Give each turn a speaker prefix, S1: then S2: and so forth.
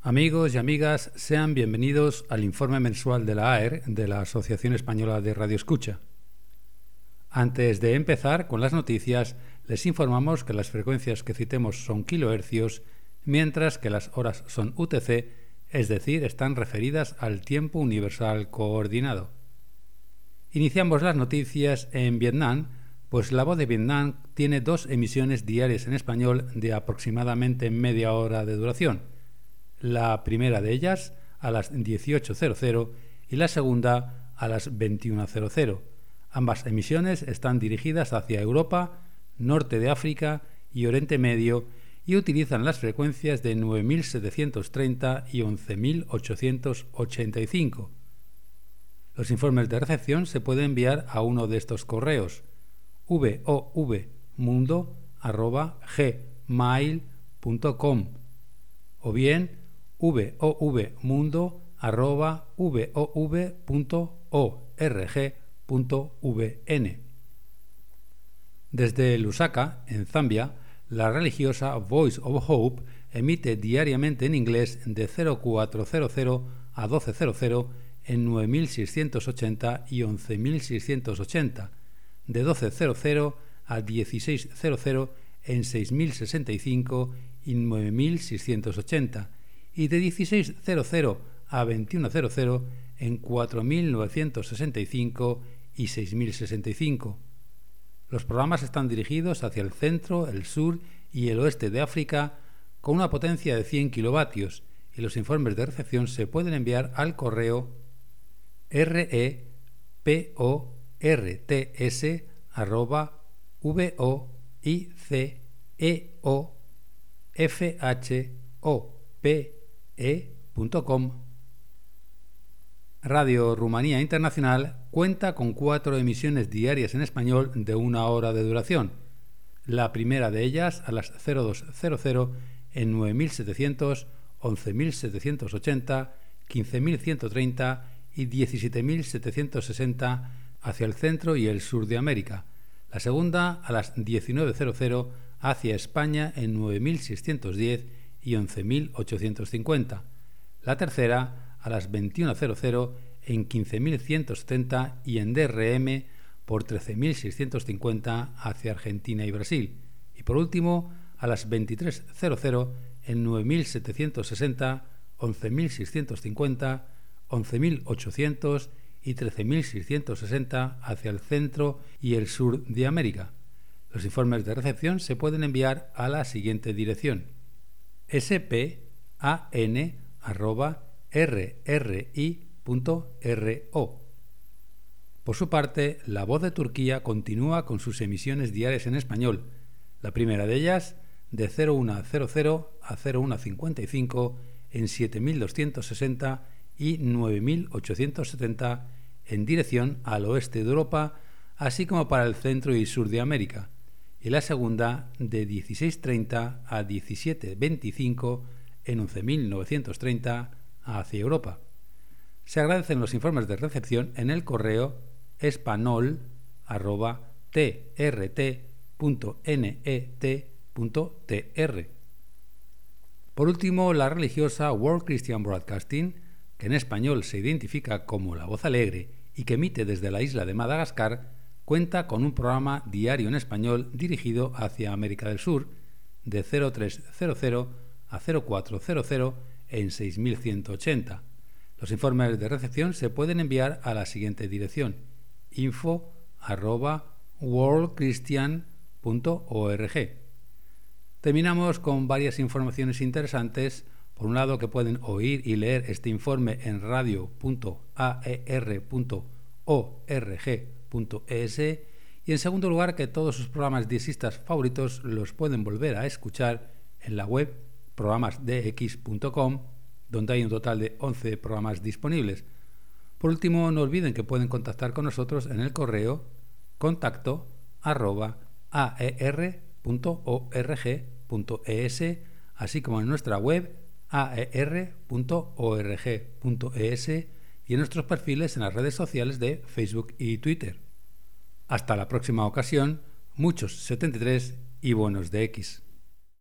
S1: Amigos y amigas, sean bienvenidos al informe mensual de la AER de la Asociación Española de Radio Escucha. Antes de empezar con las noticias, les informamos que las frecuencias que citemos son kilohercios, mientras que las horas son UTC, es decir, están referidas al tiempo universal coordinado. Iniciamos las noticias en Vietnam, pues La Voz de Vietnam tiene dos emisiones diarias en español de aproximadamente media hora de duración. La primera de ellas a las 18.00 y la segunda a las 21.00. Ambas emisiones están dirigidas hacia Europa, norte de África y Oriente Medio y utilizan las frecuencias de 9.730 y 11.885. Los informes de recepción se pueden enviar a uno de estos correos vovmundo.gmail.com o bien vovmundo.vov.org.vn. Desde Lusaka, en Zambia, la religiosa Voice of Hope emite diariamente en inglés de 0400 a 1200 en 9680 y 11680, de 1200 a 1600 en 6065 y 9680 y de 1600 a 2100 en 4965 y 6065. Los programas están dirigidos hacia el centro, el sur y el oeste de África con una potencia de 100 kilovatios y los informes de recepción se pueden enviar al correo reports voicefhop.com Radio Rumanía Internacional cuenta con cuatro emisiones diarias en español de una hora de duración. La primera de ellas a las 0200 en 9700, 11780, 15130 y 17.760 hacia el centro y el sur de América. La segunda a las 19.00 hacia España en 9.610 y 11.850. La tercera a las 21.00 en 15.170 y en DRM por 13.650 hacia Argentina y Brasil. Y por último, a las 23.00 en 9.760, 11.650, 11.800 y 13.660 hacia el centro y el sur de América. Los informes de recepción se pueden enviar a la siguiente dirección: span@ rri.ro. Por su parte, La Voz de Turquía continúa con sus emisiones diarias en español, la primera de ellas de 0100 a 0155 en 7260 y 9870 en dirección al oeste de Europa, así como para el centro y sur de América, y la segunda de 1630 a 1725 en 11930 hacia Europa. Se agradecen los informes de recepción en el correo espanol.trt.net.tr. Por último, la religiosa World Christian Broadcasting, que en español se identifica como La Voz Alegre y que emite desde la isla de Madagascar, cuenta con un programa diario en español dirigido hacia América del Sur de 0300 a 0400 en 6180. Los informes de recepción se pueden enviar a la siguiente dirección: info worldchristian.org. Terminamos con varias informaciones interesantes. Por un lado, que pueden oír y leer este informe en radio.aer.org.es y en segundo lugar, que todos sus programas diexistas favoritos los pueden volver a escuchar en la web programasdx.com, donde hay un total de 11 programas disponibles. Por último, no olviden que pueden contactar con nosotros en el correo contacto arroba aer.org.es, así como en nuestra web aer.org.es y en nuestros perfiles en las redes sociales de Facebook y Twitter. Hasta la próxima ocasión, muchos 73 y buenos de X.